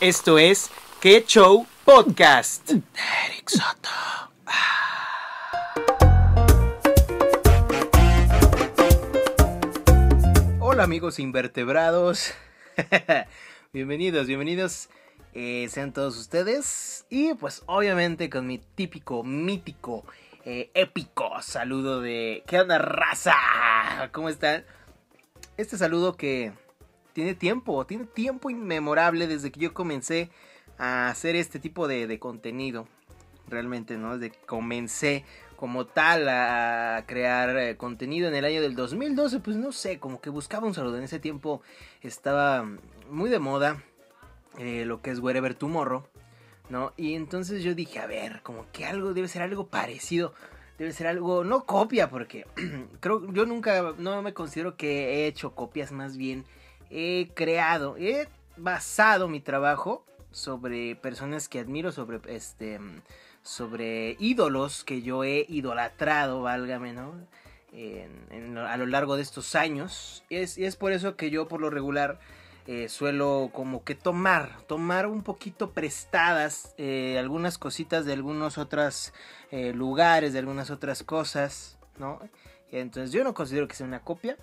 Esto es Que Show Podcast. Eric Soto. Hola amigos invertebrados. bienvenidos, bienvenidos eh, sean todos ustedes. Y pues obviamente con mi típico, mítico, eh, épico saludo de... ¿Qué onda raza? ¿Cómo están? Este saludo que tiene tiempo, tiene tiempo inmemorable desde que yo comencé a hacer este tipo de, contenido. Realmente, ¿no? Desde que comencé como tal a crear eh, contenido en el año del 2012, pues no sé, como que buscaba un saludo. En ese tiempo estaba muy de moda eh, lo que es Wherever Tomorrow, ¿no? Y entonces yo dije, a ver, como que algo debe ser algo parecido. Debe ser algo, no copia, porque creo yo nunca, no me considero que he hecho copias, más bien he creado, he basado mi trabajo sobre personas que admiro, sobre este sobre ídolos que yo he idolatrado, válgame, ¿no? a lo largo de estos años. Y es, y es, por eso que yo por lo regular eh, suelo como que tomar, tomar un poquito prestadas eh, algunas cositas de algunos otros eh, lugares, de algunas otras cosas, ¿no? Entonces yo no considero que sea una copia,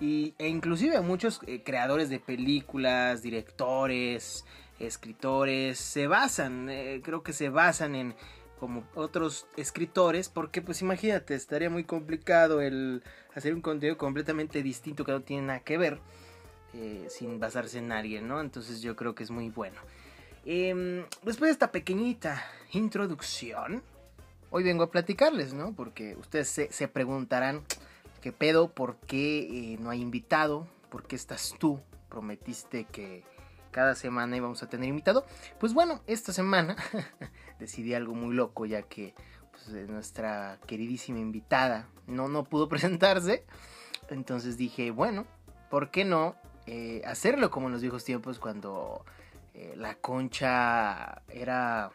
y, e inclusive muchos eh, creadores de películas, directores, escritores, se basan, eh, creo que se basan en como otros escritores, porque pues imagínate, estaría muy complicado el hacer un contenido completamente distinto que no tiene nada que ver, eh, sin basarse en alguien, ¿no? Entonces yo creo que es muy bueno. Em, después de esta pequeñita introducción, hoy vengo a platicarles, ¿no? Porque ustedes se, se preguntarán, ¿Qué pedo? ¿Por qué eh, no hay invitado? ¿Por qué estás tú? Prometiste que cada semana íbamos a tener invitado. Pues bueno, esta semana decidí algo muy loco ya que pues, eh, nuestra queridísima invitada no, no pudo presentarse. Entonces dije, bueno, ¿por qué no eh, hacerlo como en los viejos tiempos cuando la concha era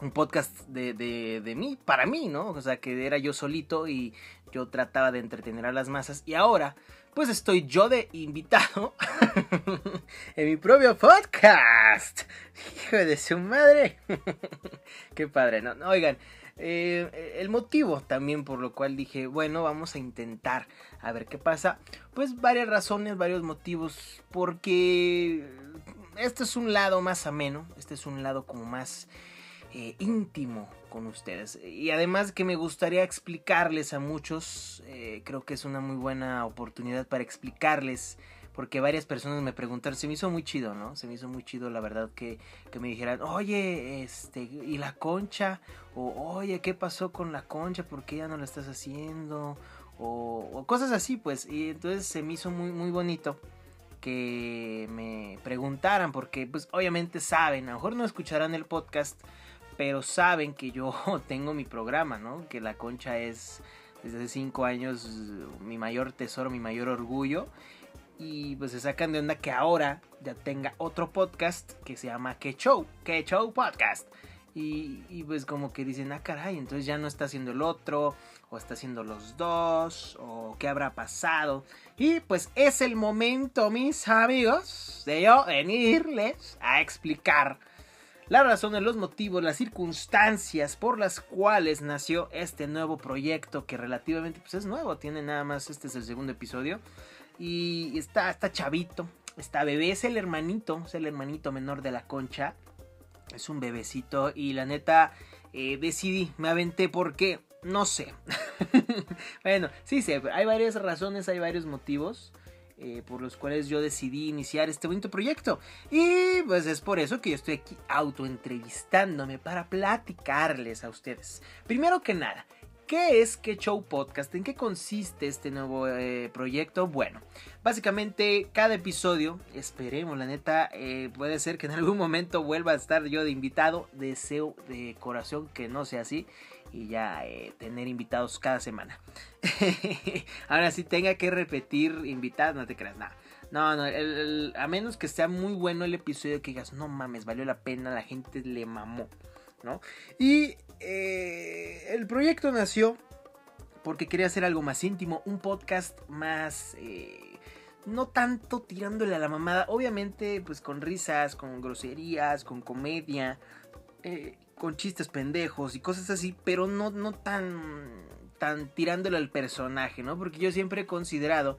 un podcast de, de, de, mí, para mí, ¿no? O sea, que era yo solito y yo trataba de entretener a las masas. Y ahora, pues estoy yo de invitado en mi propio podcast. Hijo de su madre. Qué padre, ¿no? Oigan, eh, el motivo también por lo cual dije, bueno, vamos a intentar a ver qué pasa. Pues varias razones, varios motivos. Porque este es un lado más ameno, este es un lado como más eh, íntimo con ustedes. Y además que me gustaría explicarles a muchos, eh, creo que es una muy buena oportunidad para explicarles, porque varias personas me preguntaron, se me hizo muy chido, ¿no? Se me hizo muy chido la verdad que, que me dijeran, oye, este, ¿y la concha? O, oye, ¿qué pasó con la concha? ¿Por qué ya no la estás haciendo? O, o cosas así, pues. Y entonces se me hizo muy, muy bonito que me preguntaran, porque pues obviamente saben, a lo mejor no escucharán el podcast, pero saben que yo tengo mi programa, ¿no? Que la concha es desde hace cinco años mi mayor tesoro, mi mayor orgullo. Y pues se sacan de onda que ahora ya tenga otro podcast que se llama Que Show, Que Show Podcast. Y, y, pues como que dicen, ah caray, entonces ya no está haciendo el otro, o está haciendo los dos, o qué habrá pasado. Y pues es el momento, mis amigos, de yo venirles a explicar la razón, los motivos, las circunstancias por las cuales nació este nuevo proyecto que relativamente pues es nuevo, tiene nada más, este es el segundo episodio y está, está chavito, está bebé, es el hermanito, es el hermanito menor de la concha, es un bebecito y la neta eh, decidí, me aventé porque, no sé, bueno, sí sé, hay varias razones, hay varios motivos. Eh, por los cuales yo decidí iniciar este bonito proyecto. Y pues es por eso que yo estoy aquí autoentrevistándome para platicarles a ustedes. Primero que nada, ¿Qué es Que Show Podcast? ¿En qué consiste este nuevo eh, proyecto? Bueno, básicamente cada episodio, esperemos, la neta, eh, puede ser que en algún momento vuelva a estar yo de invitado. Deseo de corazón que no sea así y ya eh, tener invitados cada semana. Ahora sí tenga que repetir invitados, no te creas nada. No, no, a menos que sea muy bueno el episodio que digas, no mames, valió la pena, la gente le mamó, ¿no? Y eh, el proyecto nació porque quería hacer algo más íntimo, un podcast más... Eh, no tanto tirándole a la mamada, obviamente pues con risas, con groserías, con comedia, eh, con chistes pendejos y cosas así, pero no, no tan, tan tirándole al personaje, ¿no? Porque yo siempre he considerado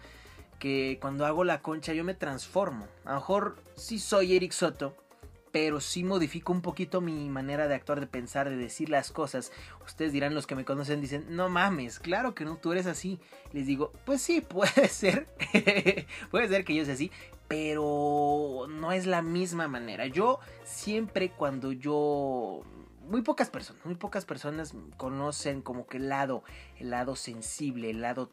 que cuando hago la concha yo me transformo. A lo mejor sí soy Eric Soto, pero sí modifico un poquito mi manera de actuar, de pensar, de decir las cosas. Ustedes dirán, los que me conocen, dicen, no mames, claro que no, tú eres así. Les digo, pues sí, puede ser, puede ser que yo sea así, pero no es la misma manera. Yo siempre cuando yo... Muy pocas personas, muy pocas personas conocen como que el lado, el lado sensible, el lado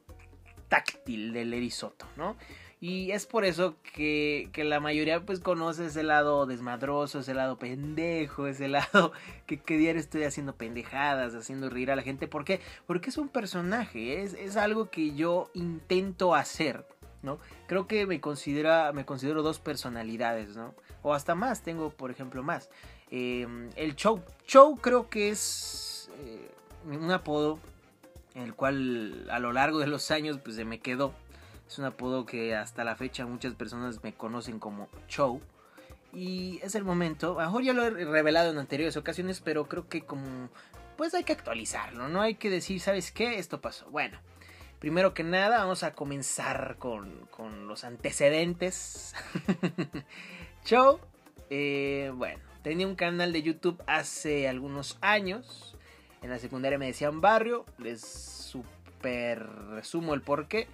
táctil del erizoto, ¿no? Y es por eso que, la mayoría pues conoce ese lado desmadroso, ese lado pendejo, ese lado que, que diario estoy haciendo pendejadas, haciendo reír a la gente. ¿Por qué? Porque es un personaje, es, es algo que yo intento hacer, ¿no? Creo que me, considera, me considero dos personalidades, ¿no? O hasta más, tengo por ejemplo más. Em, el show. Show creo que es eh, un apodo el cual a lo largo de los años pues se me quedó es un apodo que hasta la fecha muchas personas me conocen como Chow. Y es el momento, mejor ya lo he revelado en anteriores ocasiones, pero creo que como pues hay que actualizarlo, no hay que decir, ¿sabes qué? Esto pasó. Bueno, primero que nada vamos a comenzar con, con los antecedentes. Chow, eh, bueno, tenía un canal de YouTube hace algunos años. En la secundaria me decían barrio, les super resumo el porqué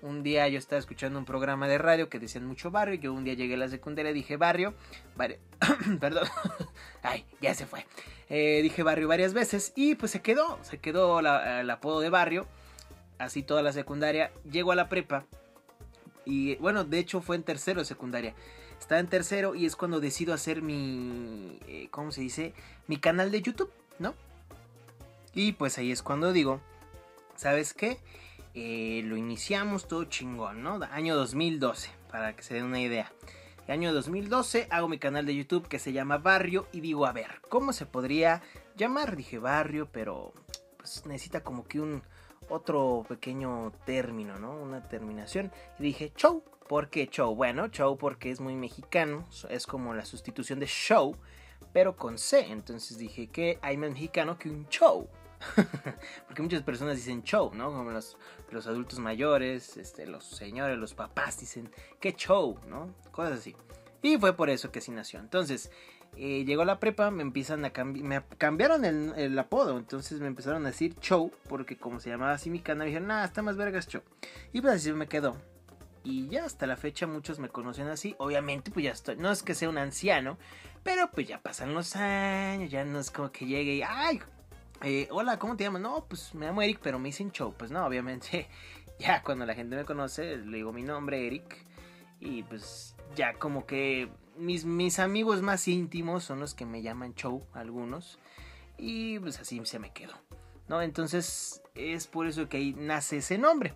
un día yo estaba escuchando un programa de radio que decían mucho barrio. Yo un día llegué a la secundaria dije barrio. Perdón. Ay, ya se fue. Eh, dije barrio varias veces y pues se quedó. Se quedó el apodo de barrio. Así toda la secundaria. Llego a la prepa. Y bueno, de hecho fue en tercero de secundaria. Estaba en tercero y es cuando decido hacer mi. Eh, ¿Cómo se dice? Mi canal de YouTube, ¿no? Y pues ahí es cuando digo. ¿Sabes qué? Eh, lo iniciamos todo chingón, ¿no? Año 2012, para que se den una idea. El año 2012 hago mi canal de YouTube que se llama Barrio y digo, a ver, ¿cómo se podría llamar? Dije Barrio, pero pues necesita como que un otro pequeño término, ¿no? Una terminación. Y dije, show. ¿Por qué show? Bueno, show porque es muy mexicano, es como la sustitución de show, pero con C. Entonces dije que hay más mexicano que un show. Porque muchas personas dicen show, ¿no? Como los, los, adultos mayores, este, los señores, los papás dicen, qué show, ¿no? Cosas así. Y fue por eso que así nació. Entonces, eh, llegó la prepa, me empiezan a cambiar, me cambiaron el, apodo, entonces me empezaron a decir show, porque como se llamaba así mi canal, dijeron, nah, está más vergas show. Y pues así me quedó. Y ya hasta la fecha muchos me conocen así. Obviamente, pues ya estoy. No es que sea un anciano, pero pues ya pasan los años. Ya no es como que llegue y. ¡Ay! Eh, hola, ¿cómo te llamas? No, pues me llamo Eric, pero me dicen Show. Pues no, obviamente, ya cuando la gente me conoce, le digo mi nombre, Eric. Y pues ya como que mis, mis amigos más íntimos son los que me llaman Show, algunos. Y pues así se me quedó. ¿No? Entonces es por eso que ahí nace ese nombre.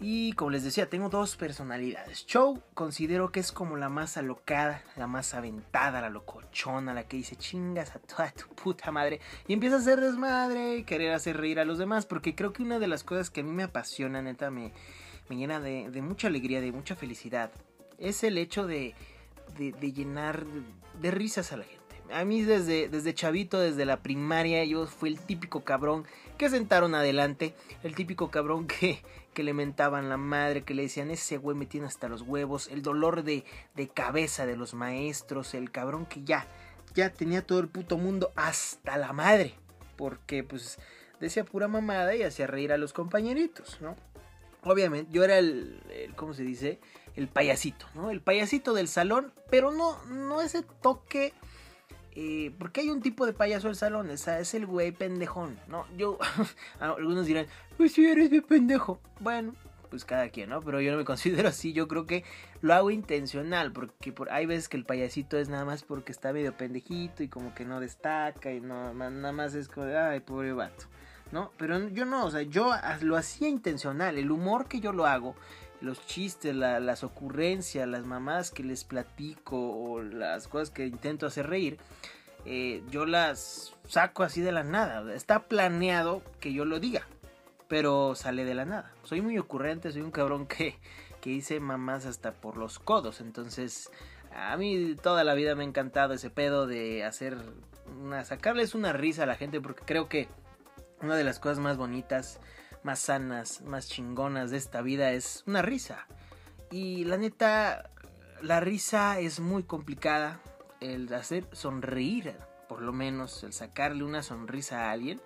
Y como les decía, tengo dos personalidades. Show considero que es como la más alocada, la más aventada, la locochona, la que dice chingas a toda tu puta madre. Y empieza a hacer desmadre y querer hacer reír a los demás. Porque creo que una de las cosas que a mí me apasiona, neta, me, me llena de, mucha alegría, de mucha felicidad, es el hecho de, de, llenar de risas a la gente. A mí desde, desde chavito, desde la primaria, yo fui el típico cabrón que sentaron adelante, el típico cabrón que, que le mentaban la madre, que le decían ese güey me tiene hasta los huevos, el dolor de, de cabeza de los maestros, el cabrón que ya, ya tenía todo el puto mundo hasta la madre, porque pues decía pura mamada y hacía reír a los compañeritos, ¿no? Obviamente, yo era el, el ¿cómo se dice? El payasito, ¿no? El payasito del salón, pero no, no ese toque eh, porque hay un tipo de payaso del salón, esa es el güey pendejón, ¿no? Yo, algunos dirán, pues si eres de pendejo. Bueno, pues cada quien, ¿no? Pero yo no me considero así, yo creo que lo hago intencional, porque por, hay veces que el payasito es nada más porque está medio pendejito y como que no destaca y no, nada más es como, ay, pobre vato, ¿no? Pero yo no, o sea, yo lo hacía intencional, el humor que yo lo hago los chistes, las ocurrencias, las mamás que les platico o las cosas que intento hacer reír, eh, yo las saco así de la nada. Está planeado que yo lo diga, pero sale de la nada. Soy muy ocurrente, soy un cabrón que, que hice mamás hasta por los codos. Entonces, a mí toda la vida me ha encantado ese pedo de hacer una, sacarles una risa a la gente porque creo que una de las cosas más bonitas, más sanas, más chingonas de esta vida es una risa. Y la neta, la risa es muy complicada. El hacer sonreír, por lo menos, el sacarle una sonrisa a alguien.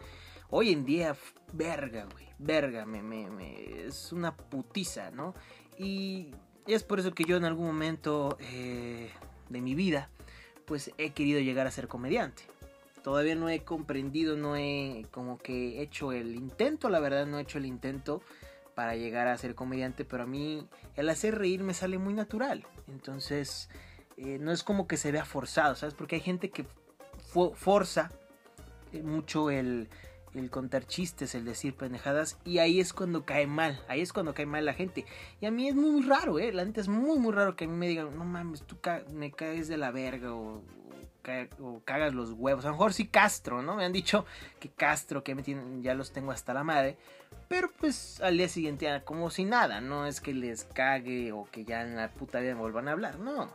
Hoy en día, verga, güey, verga, me, me, es una putiza, ¿no? Y es por eso que yo en algún momento eh, de mi vida, pues he querido llegar a ser comediante. Todavía no he comprendido, no he como que hecho el intento, la verdad no he hecho el intento para llegar a ser comediante, pero a mí el hacer reír me sale muy natural. Entonces, eh, no es como que se vea forzado, ¿sabes? Porque hay gente que forza eh, mucho el, el contar chistes, el decir pendejadas, y ahí es cuando cae mal, ahí es cuando cae mal la gente. Y a mí es muy, raro, ¿eh? La gente es muy, muy raro que a mí me digan, no mames, tú me caes de la verga o, o, cagas los huevos. A lo mejor sí Castro, ¿no? Me han dicho que Castro, que me tienen, ya los tengo hasta la madre. Pero pues al día siguiente, ah, como si nada, no es que les cague o que ya en la puta vida me vuelvan a hablar, no.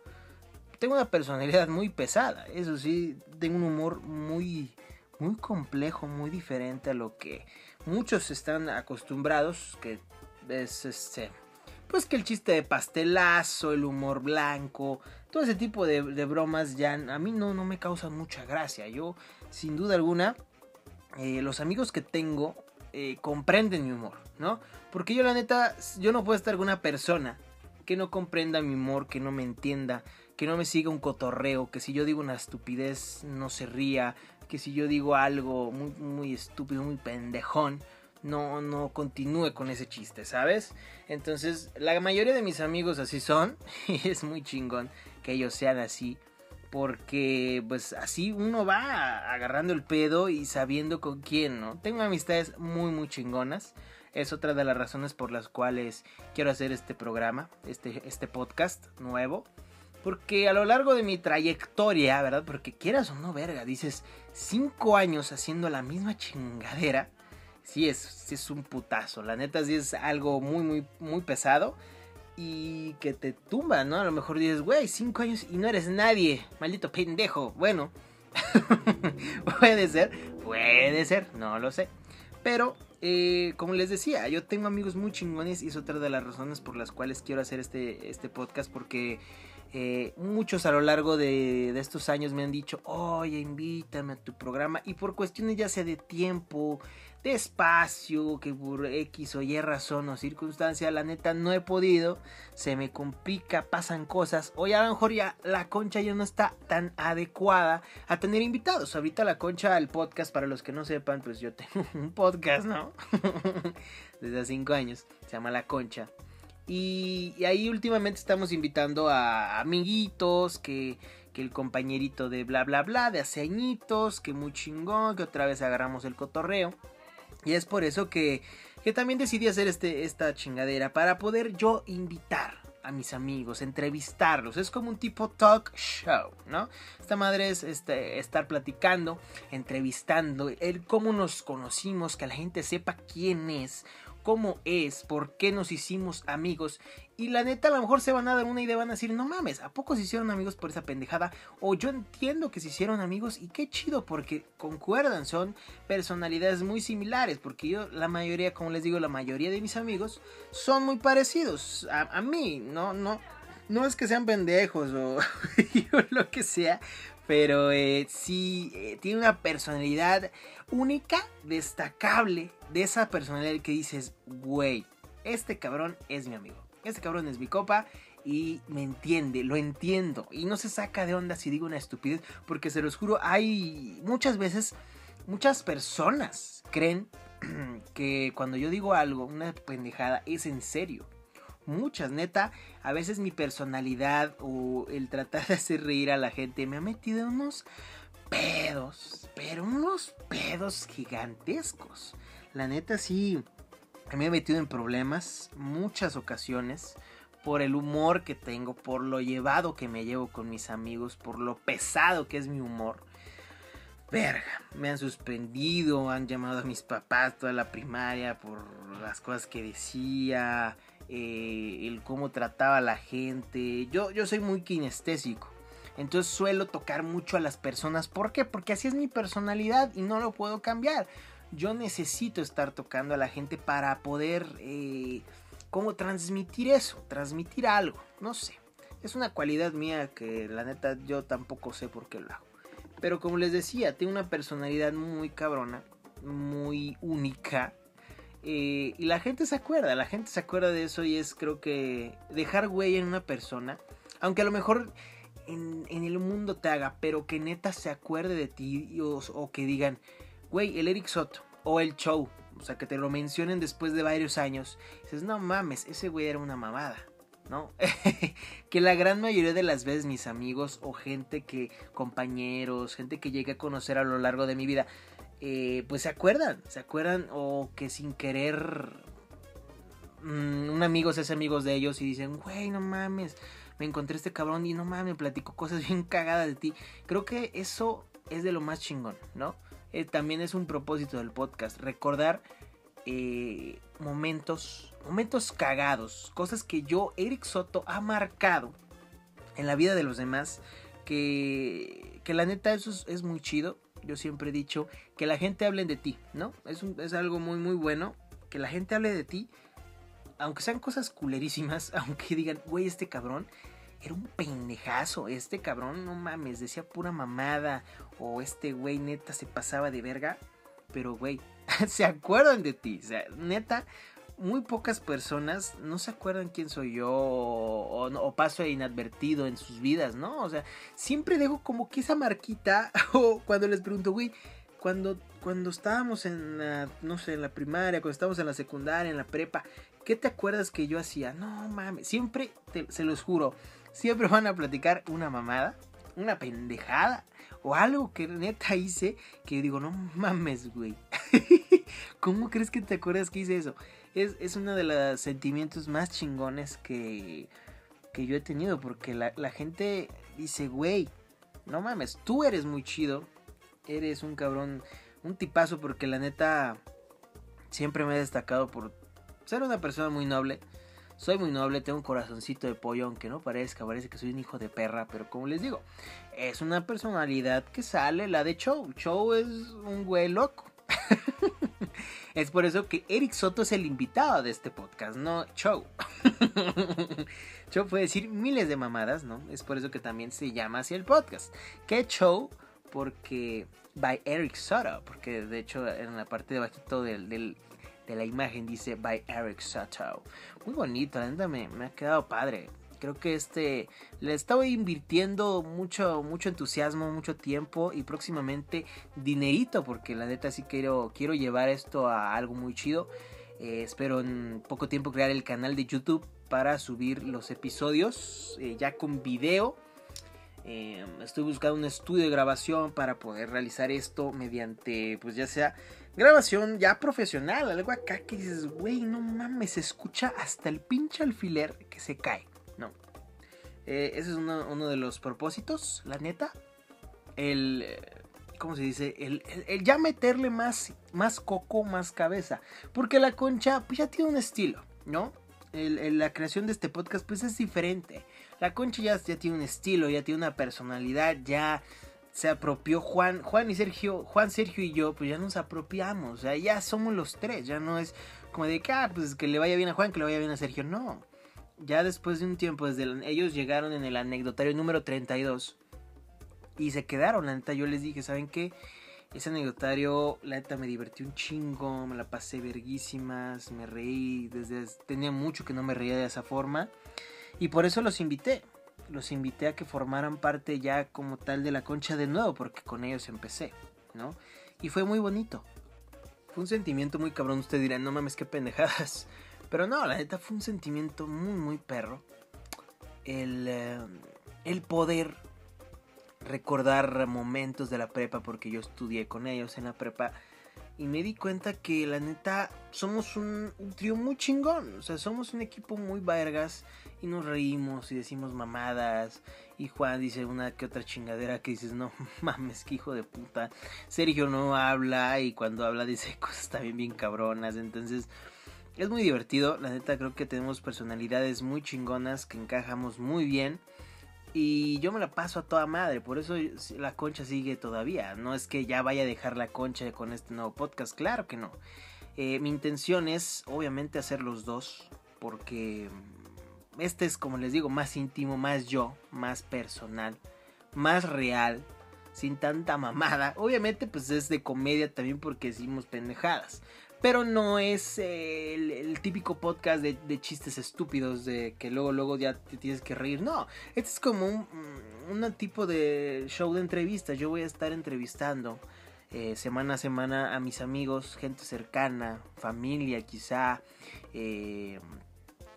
Tengo una personalidad muy pesada, eso sí, tengo un humor muy muy complejo, muy diferente a lo que muchos están acostumbrados, que es este, pues que el chiste de pastelazo, el humor blanco, todo ese tipo de, bromas ya a mí no, no me causan mucha gracia. Yo, sin duda alguna, eh, los amigos que tengo eh, comprenden mi humor, ¿no? Porque yo la neta, yo no puedo estar con una persona que no comprenda mi humor, que no me entienda, que no me siga un cotorreo, que si yo digo una estupidez no se ría, que si yo digo algo muy, muy estúpido, muy pendejón, no, no continúe con ese chiste, ¿sabes? Entonces, la mayoría de mis amigos así son, y es muy chingón que ellos sean así, porque pues así uno va agarrando el pedo y sabiendo con quién, ¿no? Tengo amistades muy, muy chingonas. Es otra de las razones por las cuales quiero hacer este programa, este, este podcast nuevo. Porque a lo largo de mi trayectoria, ¿verdad? Porque quieras o no, verga, dices, cinco años haciendo la misma chingadera. Sí es, sí es un putazo. La neta sí es algo muy, muy, muy pesado. Y que te tumba, ¿no? A lo mejor dices, güey, cinco años y no eres nadie. Maldito pendejo. Bueno, puede ser, puede ser, no lo sé. Pero, eh, como les decía, yo tengo amigos muy chingones y es otra de las razones por las cuales quiero hacer este, este podcast. Porque eh, muchos a lo largo de, estos años me han dicho, oye, invítame a tu programa. Y por cuestiones ya sea de tiempo, de espacio, que por X o Y razón o circunstancia, la neta no he podido. Se me complica, pasan cosas. Hoy a lo mejor ya la concha ya no está tan adecuada a tener invitados. Ahorita la concha, el podcast, para los que no sepan, pues yo tengo un podcast, ¿no? Desde hace 5 años. Se llama La Concha. Y, ahí últimamente estamos invitando a amiguitos, que, que, el compañerito de bla bla bla, de hace añitos, que muy chingón, que otra vez agarramos el cotorreo. Y es por eso que, que también decidí hacer este, esta chingadera, para poder yo invitar a mis amigos, entrevistarlos. Es como un tipo talk show, ¿no? Esta madre es este, estar platicando, entrevistando, el cómo nos conocimos, que la gente sepa quién es cómo es, por qué nos hicimos amigos. Y la neta, a lo mejor se van a dar una idea, van a decir, no mames, ¿a poco se hicieron amigos por esa pendejada? O yo entiendo que se hicieron amigos y qué chido, porque concuerdan, son personalidades muy similares. Porque yo, la mayoría, como les digo, la mayoría de mis amigos son muy parecidos a, mí, no, no. No es que sean pendejos o lo que sea, pero eh, sí eh, tiene una personalidad única, destacable de esa personalidad que dices, güey, este cabrón es mi amigo, este cabrón es mi copa y me entiende, lo entiendo y no se saca de onda si digo una estupidez, porque se los juro, hay muchas veces, muchas personas creen que cuando yo digo algo, una pendejada, es en serio. Muchas, neta, a veces mi personalidad o el tratar de hacer reír a la gente me ha metido unos pedos, pero unos pedos gigantescos. La neta sí, me he metido en problemas muchas ocasiones por el humor que tengo, por lo llevado que me llevo con mis amigos, por lo pesado que es mi humor. Verga, me han suspendido, han llamado a mis papás toda la primaria por las cosas que decía. Eh, el cómo trataba a la gente. Yo, yo soy muy kinestésico. Entonces suelo tocar mucho a las personas. ¿Por qué? Porque así es mi personalidad y no lo puedo cambiar. Yo necesito estar tocando a la gente para poder... Eh, ¿Cómo transmitir eso? Transmitir algo. No sé. Es una cualidad mía que la neta yo tampoco sé por qué lo hago. Pero como les decía, tengo una personalidad muy cabrona, muy única. Eh, y la gente se acuerda, la gente se acuerda de eso y es creo que dejar huella en una persona, aunque a lo mejor en, el mundo te haga, pero que neta se acuerde de ti o, que digan, güey, el Eric Soto o el show, o sea, que te lo mencionen después de varios años. dices, no mames, ese güey era una mamada. ¿no? que la gran mayoría de las veces mis amigos o gente que, compañeros, gente que llegué a conocer a lo largo de mi vida, eh, pues se acuerdan, se acuerdan o que sin querer mm, un amigo se hace amigos de ellos y dicen, güey, no mames, me encontré este cabrón y no mames, me platico cosas bien cagadas de ti. Creo que eso es de lo más chingón, ¿no? Eh, también es un propósito del podcast, recordar eh, momentos, momentos cagados, cosas que yo, Eric Soto, ha marcado en la vida de los demás, que, que la neta eso es, muy chido. Yo siempre he dicho que la gente hable de ti, ¿no? Es, es algo muy, muy bueno. Que la gente hable de ti, aunque sean cosas culerísimas, aunque digan, güey, este cabrón era un pendejazo. Este cabrón, no mames, decía pura mamada. O este güey neta se pasaba de verga. Pero, güey, se acuerdan de ti. O sea, neta, muy pocas personas no se acuerdan quién soy yo o, paso inadvertido en sus vidas, ¿no? O sea, siempre dejo como que esa marquita o cuando les pregunto, güey, cuando, cuando estábamos en la, no sé, en la primaria, cuando estábamos en la secundaria, en la prepa, ¿qué te acuerdas que yo hacía? No mames, siempre, se los juro, siempre van a platicar una mamada, una pendejada o algo que neta hice que digo, no mames, güey. ¿Cómo crees que te acuerdas que hice eso? Es, uno de los sentimientos más chingones que, que yo he tenido. Porque la, la gente dice, güey, no mames, tú eres muy chido. Eres un cabrón, un tipazo. Porque la neta siempre me he destacado por ser una persona muy noble. Soy muy noble, tengo un corazoncito de pollo, aunque no parezca, parece que soy un hijo de perra, pero como les digo, es una personalidad que sale, la de Show. Show es un güey loco. es por eso que Eric Soto es el invitado de este podcast, no Show. Show puede decir miles de mamadas, ¿no? Es por eso que también se llama así el podcast. ¿Qué Show? Porque by Eric Soto, porque de hecho en la parte de bajito de la imagen dice by Eric Soto. Muy bonito, me ha quedado padre creo que este le estaba invirtiendo mucho mucho entusiasmo mucho tiempo y próximamente dinerito porque la neta sí quiero quiero llevar esto a algo muy chido. Eh, espero en poco tiempo crear el canal de YouTube para subir los episodios eh, ya con video. Eh, estoy buscando un estudio de grabación para poder realizar esto mediante pues ya sea grabación ya profesional algo acá que dices güey no mames se escucha hasta el pinche alfiler que se cae no. Eh, ese es uno, de los propósitos, la neta. El. Eh, ¿Cómo se dice? El, ya meterle más, más coco, más cabeza. Porque la concha, pues ya tiene un estilo, ¿no? la creación de este podcast, pues es diferente. La concha ya, ya tiene un estilo, ya tiene una personalidad, ya se apropió Juan, Juan y Sergio, Juan, Sergio y yo, pues ya nos apropiamos, o sea, ya somos los tres, ya no es como de que, ah, pues que le vaya bien a Juan, que le vaya bien a Sergio, no ya después de un tiempo, desde ellos llegaron en el anecdotario número 32 y se quedaron. La neta, yo les dije, ¿saben qué? Ese anecdotario, la neta, me divertí un chingo, me la pasé verguísimas, me reí, desde tenía mucho que no me reía de esa forma y por eso los invité. Los invité a que formaran parte ya como tal de la concha de nuevo, porque con ellos empecé, ¿no? Y fue muy bonito. Fue un sentimiento muy cabrón. Ustedes dirán, no mames, qué pendejadas. Pero no, la neta fue un sentimiento muy, muy perro. El, eh, el poder recordar momentos de la prepa, porque yo estudié con ellos en la prepa. Y me di cuenta que la neta somos un, trío muy chingón. O sea, somos un equipo muy vergas. Y nos reímos y decimos mamadas. Y Juan dice una que otra chingadera que dices, no mames, que hijo de puta. Sergio no habla y cuando habla dice cosas también bien cabronas. Entonces es muy divertido, la neta creo que tenemos personalidades muy chingonas que encajamos muy bien. Y yo me la paso a toda madre, por eso la concha sigue todavía. No es que ya vaya a dejar la concha con este nuevo podcast, claro que no. Eh, mi intención es obviamente hacer los dos, porque este es como les digo, más íntimo, más yo, más personal, más real, sin tanta mamada. Obviamente pues es de comedia también porque decimos pendejadas. Pero no es el, típico podcast de, chistes estúpidos de que luego, luego ya te tienes que reír. No, este es como un, un tipo de show de entrevistas. Yo voy a estar entrevistando eh, semana a semana a mis amigos, gente cercana, familia quizá, eh,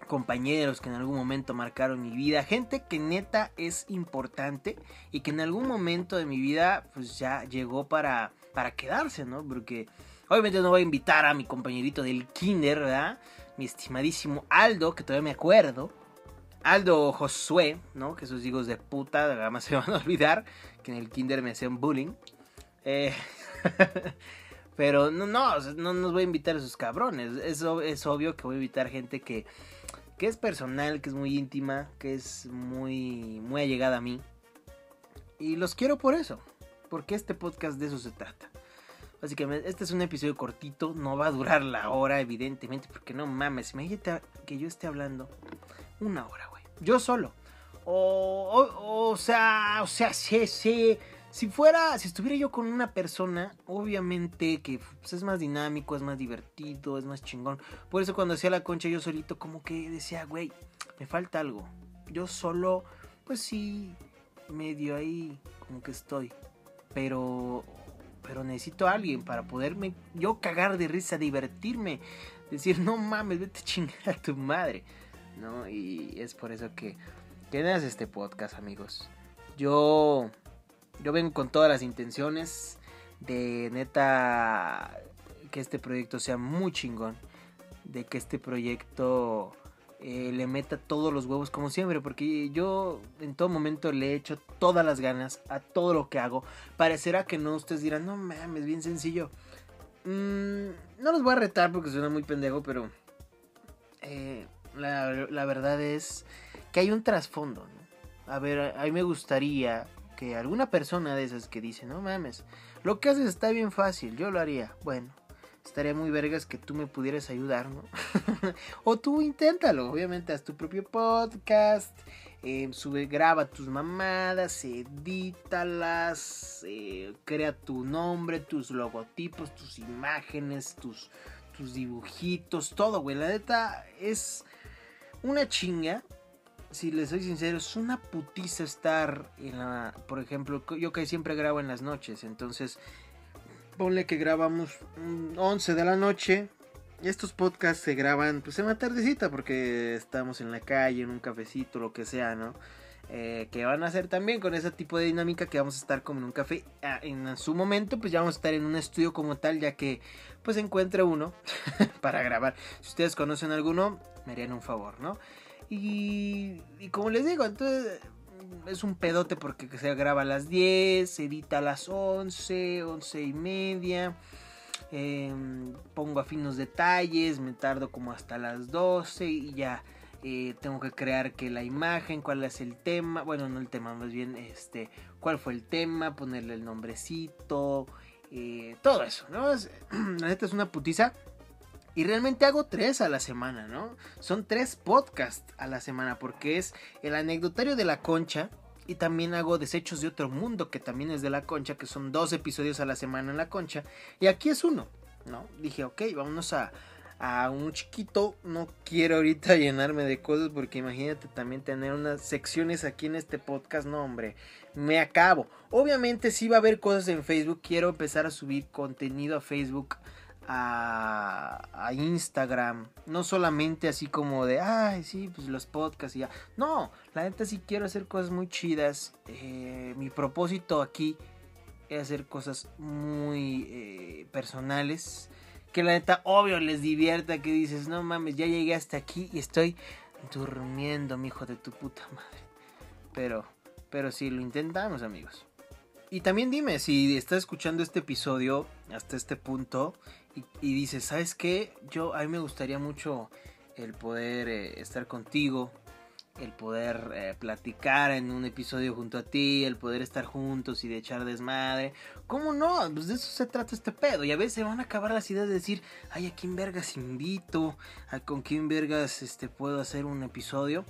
compañeros que en algún momento marcaron mi vida, gente que neta es importante y que en algún momento de mi vida pues ya llegó para, para quedarse, ¿no? Porque Obviamente no voy a invitar a mi compañerito del kinder, ¿verdad? Mi estimadísimo Aldo, que todavía me acuerdo. Aldo Josué, ¿no? Que esos hijos de puta, además se van a olvidar que en el kinder me hacían bullying. Eh, pero no, no, no nos voy a invitar a esos cabrones. Es, es obvio que voy a invitar gente que, que es personal, que es muy íntima, que es muy, muy allegada a mí. Y los quiero por eso, porque este podcast de eso se trata. Así que este es un episodio cortito, no va a durar la hora, evidentemente, porque no mames, imagínate que yo esté hablando una hora, güey. Yo solo. O, o, sea, o sea, sí, sí. Si fuera, si estuviera yo con una persona, obviamente que pues, es más dinámico, es más divertido, es más chingón. Por eso cuando hacía la concha yo solito, como que decía, güey, me falta algo. Yo solo, pues sí, medio ahí, como que estoy. Pero pero necesito a alguien para poderme yo cagar de risa, divertirme, decir, no mames, vete a chingar a tu madre, ¿no? Y es por eso que, que este podcast, amigos. Yo, yo vengo con todas las intenciones de neta que este proyecto sea muy chingón, de que este proyecto eh, le meta todos los huevos como siempre, porque yo en todo momento le he hecho todas las ganas a todo lo que hago. Parecerá que no, ustedes dirán, no mames, bien sencillo. Mm, no los voy a retar porque suena muy pendejo, pero eh, la, verdad es que hay un trasfondo. A ver, a mí me gustaría que alguna persona de esas que dice, no mames, lo que haces está bien fácil, yo lo haría. Bueno, estaría muy vergas que tú me pudieras ayudar, ¿no? o tú inténtalo, obviamente haz tu propio podcast, eh, sube, graba tus mamadas, edítalas, eh, crea tu nombre, tus logotipos, tus imágenes, tus, tus dibujitos, todo, güey. La neta es una chinga. Si les soy sincero, es una putiza estar en la... Por ejemplo, yo que siempre grabo en las noches, entonces ponle que grabamos 11 de la noche. Y estos podcasts se graban pues en la tardecita porque estamos en la calle, en un cafecito, lo que sea, ¿no? Eh, que van a hacer también con ese tipo de dinámica que vamos a estar como en un café. Ah, en su momento pues ya vamos a estar en un estudio como tal ya que pues encuentre uno para grabar. Si ustedes conocen alguno, me harían un favor, ¿no? Y, y como les digo, entonces es un pedote porque se graba a las 10, se edita a las 11, 11 y media. Em, pongo a finos detalles, me tardo como hasta las 12 y ya eh, tengo que crear que la imagen, cuál es el tema, bueno, no el tema, más bien este, cuál fue el tema, ponerle el nombrecito, eh, todo eso, ¿no? la neta es una putiza. Y realmente hago tres a la semana, ¿no? Son tres podcasts a la semana porque es el anecdotario de la concha y también hago Desechos de otro mundo que también es de la concha, que son dos episodios a la semana en la concha. Y aquí es uno, ¿no? Dije, ok, vámonos a, a un chiquito. No quiero ahorita llenarme de cosas porque imagínate también tener unas secciones aquí en este podcast. No, hombre, me acabo. Obviamente sí va a haber cosas en Facebook. Quiero empezar a subir contenido a Facebook a, Instagram. No solamente así como de, ay, sí, pues los podcasts y ya. No, la neta sí quiero hacer cosas muy chidas. Eh, mi propósito aquí es hacer cosas muy eh, personales. Que la neta, obvio, les divierta. Que dices, no mames, ya llegué hasta aquí y estoy durmiendo, mi hijo de tu puta madre. Pero, pero sí, lo intentamos, amigos. y también dime si estás escuchando este episodio hasta este punto y, y dices, ¿sabes qué? Yo a mí me gustaría mucho el poder eh, estar contigo, el poder eh, platicar en un episodio junto a ti, el poder estar juntos y de echar desmadre. ¿Cómo no? Pues de eso se trata este pedo. Y a veces se van a acabar las ideas de decir, ay, ¿a quién vergas invito? ¿A con quién vergas este, puedo hacer un episodio?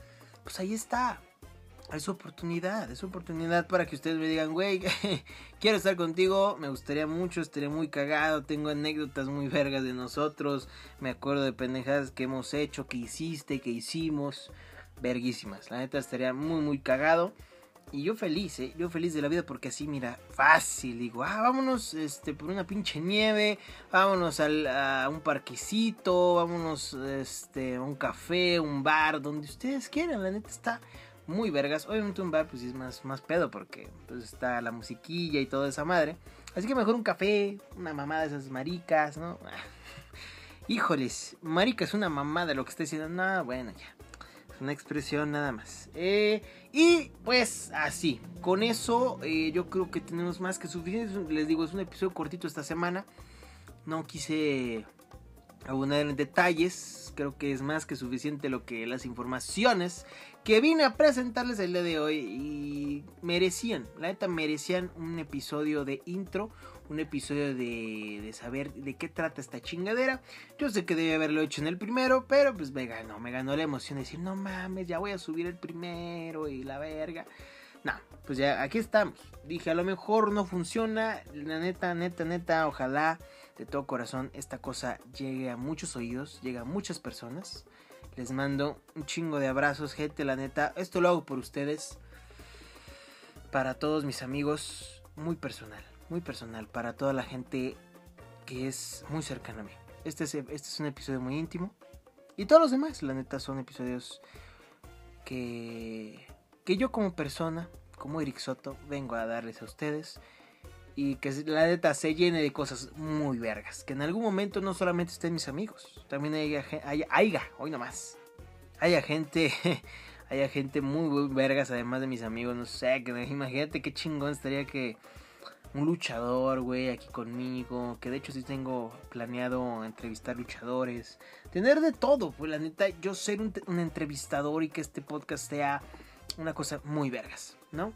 Pues ahí está. Es oportunidad, es oportunidad para que ustedes me digan, güey, quiero estar contigo, me gustaría mucho, estaría muy cagado, tengo anécdotas muy vergas de nosotros, me acuerdo de pendejadas que hemos hecho, que hiciste, que hicimos verguísimas. La neta estaría muy, muy cagado. Y yo feliz, ¿eh? Yo feliz de la vida porque así, mira, fácil. Digo, ah, vámonos este, por una pinche nieve. Vámonos al, a un parquecito. Vámonos este, a un café, un bar, donde ustedes quieran. La neta está muy vergas. Obviamente un bar pues es más, más pedo porque pues, está la musiquilla y toda esa madre. Así que mejor un café, una mamada de esas maricas, ¿no? Híjoles, marica es una mamada lo que está diciendo. No, bueno, ya una expresión nada más. Eh, y pues así, con eso eh, yo creo que tenemos más que suficiente. Les digo, es un episodio cortito esta semana. No quise abundar en detalles. Creo que es más que suficiente lo que las informaciones que vine a presentarles el día de hoy. Y merecían, la neta merecían un episodio de intro un episodio de, de, saber de qué trata esta chingadera. Yo sé que debí haberlo hecho en el primero, pero pues me ganó, me ganó la emoción de decir, no mames, ya voy a subir el primero y la verga. No, pues ya aquí estamos. Dije, a lo mejor no funciona. La neta, neta, neta, ojalá de todo corazón esta cosa llegue a muchos oídos, llegue a muchas personas. Les mando un chingo de abrazos, gente, la neta. Esto lo hago por ustedes. Para todos mis amigos, muy personal muy personal para toda la gente que es muy cercana a mí. Este es, este es un episodio muy íntimo. Y todos los demás, la neta, son episodios que, que yo como persona, como Eric Soto, vengo a darles a ustedes. Y que la neta se llene de cosas muy vergas. Que en algún momento no solamente estén mis amigos, también haya, haya, haya hoy nomás, haya gente, haya gente muy vergas además de mis amigos, no sé, que imagínate qué chingón estaría que un luchador, güey, aquí conmigo. Que de hecho sí tengo planeado entrevistar luchadores. Tener de todo, pues la neta, yo ser un, entrevistador y que este podcast sea una cosa muy vergas, ¿no?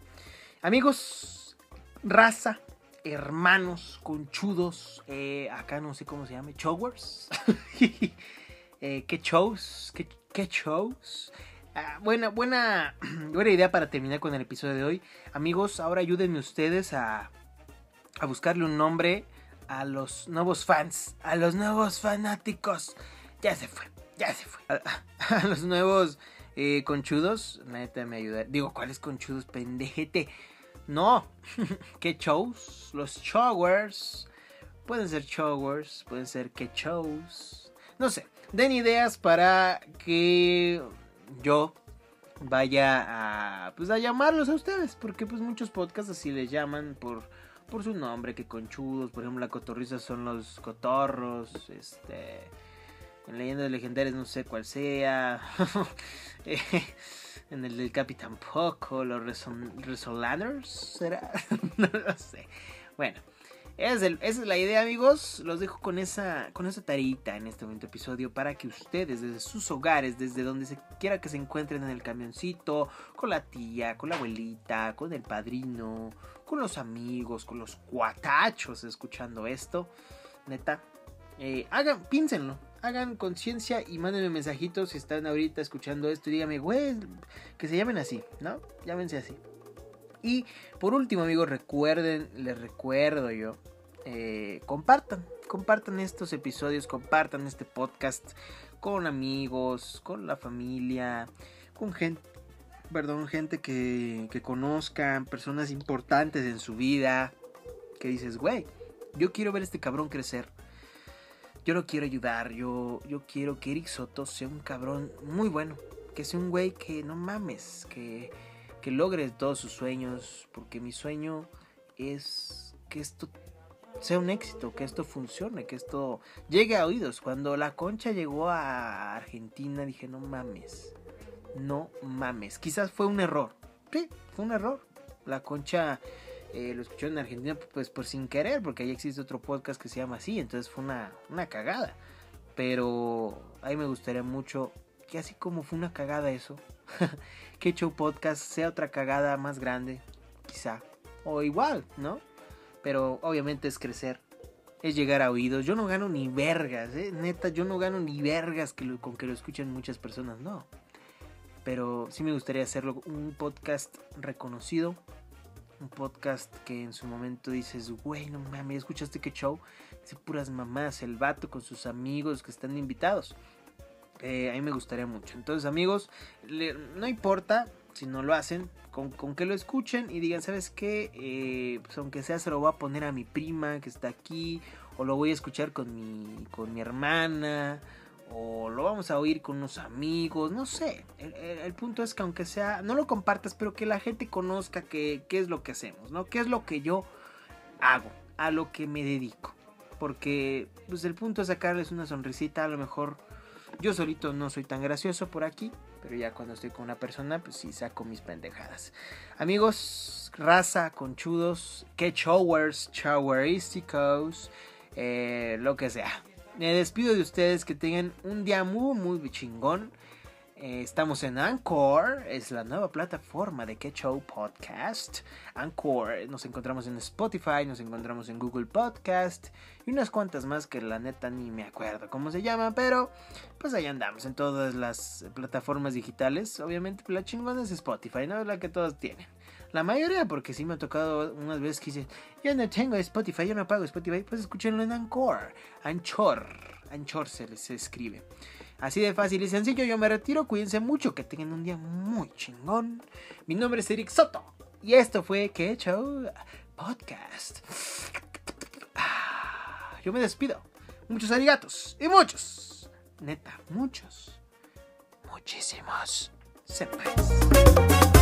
Amigos, raza, hermanos, conchudos, eh, acá no sé cómo se llame, chowers. eh, ¿Qué shows? ¿Qué, shows? Ah, buena, buena, buena idea para terminar con el episodio de hoy. Amigos, ahora ayúdenme ustedes a a buscarle un nombre a los nuevos fans, a los nuevos fanáticos. Ya se fue, ya se fue. A, los nuevos eh, conchudos, neta me ayuda. Digo, ¿cuáles conchudos, pendejete? No, ¿qué shows? Los showers. Pueden ser showers, pueden ser qué shows. No sé, den ideas para que yo vaya a pues a llamarlos a ustedes, porque pues muchos podcasts así les llaman por por su nombre, que conchudos, por ejemplo, la cotorriza son los cotorros, este, en leyendas legendarias no sé cuál sea, en el del Capi tampoco, los Resolaners, ¿será? no lo sé. Bueno, esa es, la idea, amigos. Los dejo con esa, con esa tarita en este momento episodio para que ustedes, desde sus hogares, desde donde se quiera que se encuentren en el camioncito, con la tía, con la abuelita, con el padrino, con los amigos, con los cuatachos escuchando esto, neta, eh, hagan, piénsenlo, hagan conciencia y mándenme mensajitos si están ahorita escuchando esto y díganme, güey, que se llamen así, ¿no? Llámense así. Y por último, amigos, recuerden, les recuerdo yo, eh, compartan, compartan estos episodios, compartan este podcast con amigos, con la familia, con gente, perdón, gente que, que conozcan, personas importantes en su vida, que dices, güey, yo quiero ver este cabrón crecer. Yo lo quiero ayudar, yo, yo quiero que Eric Soto sea un cabrón muy bueno, que sea un güey que no mames, que que logre todos sus sueños, porque mi sueño es que esto sea un éxito, que esto funcione, que esto llegue a oídos. Cuando la concha llegó a Argentina dije, no mames, no mames. Quizás fue un error. Sí, fue un error. La concha eh, lo escuché en Argentina pues por sin querer, porque ahí existe otro podcast que se llama así, entonces fue una, una cagada. Pero ahí me gustaría mucho que así como fue una cagada eso, que hecho podcast sea otra cagada más grande, quizá, o igual, ¿no? Pero obviamente es crecer, es llegar a oídos. Yo no gano ni vergas, ¿eh? neta, yo no gano ni vergas que con que lo escuchen muchas personas, no. Pero sí me gustaría hacerlo un podcast reconocido, un podcast que en su momento dices, güey, no mames, ¿escuchaste qué show? Dice puras mamás, el vato con sus amigos que están invitados. Eh, a mí me gustaría mucho. Entonces, amigos, no importa si no lo hacen, con, que lo escuchen y digan, ¿sabes qué? Eh, pues aunque sea, se lo voy a poner a mi prima que está aquí, o lo voy a escuchar con mi, con mi hermana, o lo vamos a oír con unos amigos, no sé. El, punto es que aunque sea, no lo compartas, pero que la gente conozca qué es lo que hacemos, ¿no? ¿Qué es lo que yo hago? A lo que me dedico. Porque pues el punto es sacarles una sonrisita, a lo mejor yo solito no soy tan gracioso por aquí, pero ya cuando estoy con una persona, pues sí saco mis pendejadas. Amigos, raza, conchudos, que showers, showerísticos, eh, lo que sea me despido de ustedes, que tengan un día muy, muy chingón. Eh, estamos en Anchor, es la nueva plataforma de Show Podcast. Anchor, nos encontramos en Spotify, nos encontramos en Google Podcast y unas cuantas más que la neta ni me acuerdo cómo se llama, pero pues ahí andamos en todas las plataformas digitales. Obviamente la chingona es Spotify, ¿no? La que todos tienen. La mayoría, porque sí me ha tocado unas veces que dice, yo no tengo Spotify, yo no pago Spotify, pues escúchenlo en Anchor. Anchor. Anchor se les escribe. Así de fácil y sencillo, yo me retiro, cuídense mucho, que tengan un día muy chingón. Mi nombre es Eric Soto y esto fue Que hecho podcast. Ah, yo me despido. Muchos arigatos y muchos, neta, muchos, muchísimos senpais.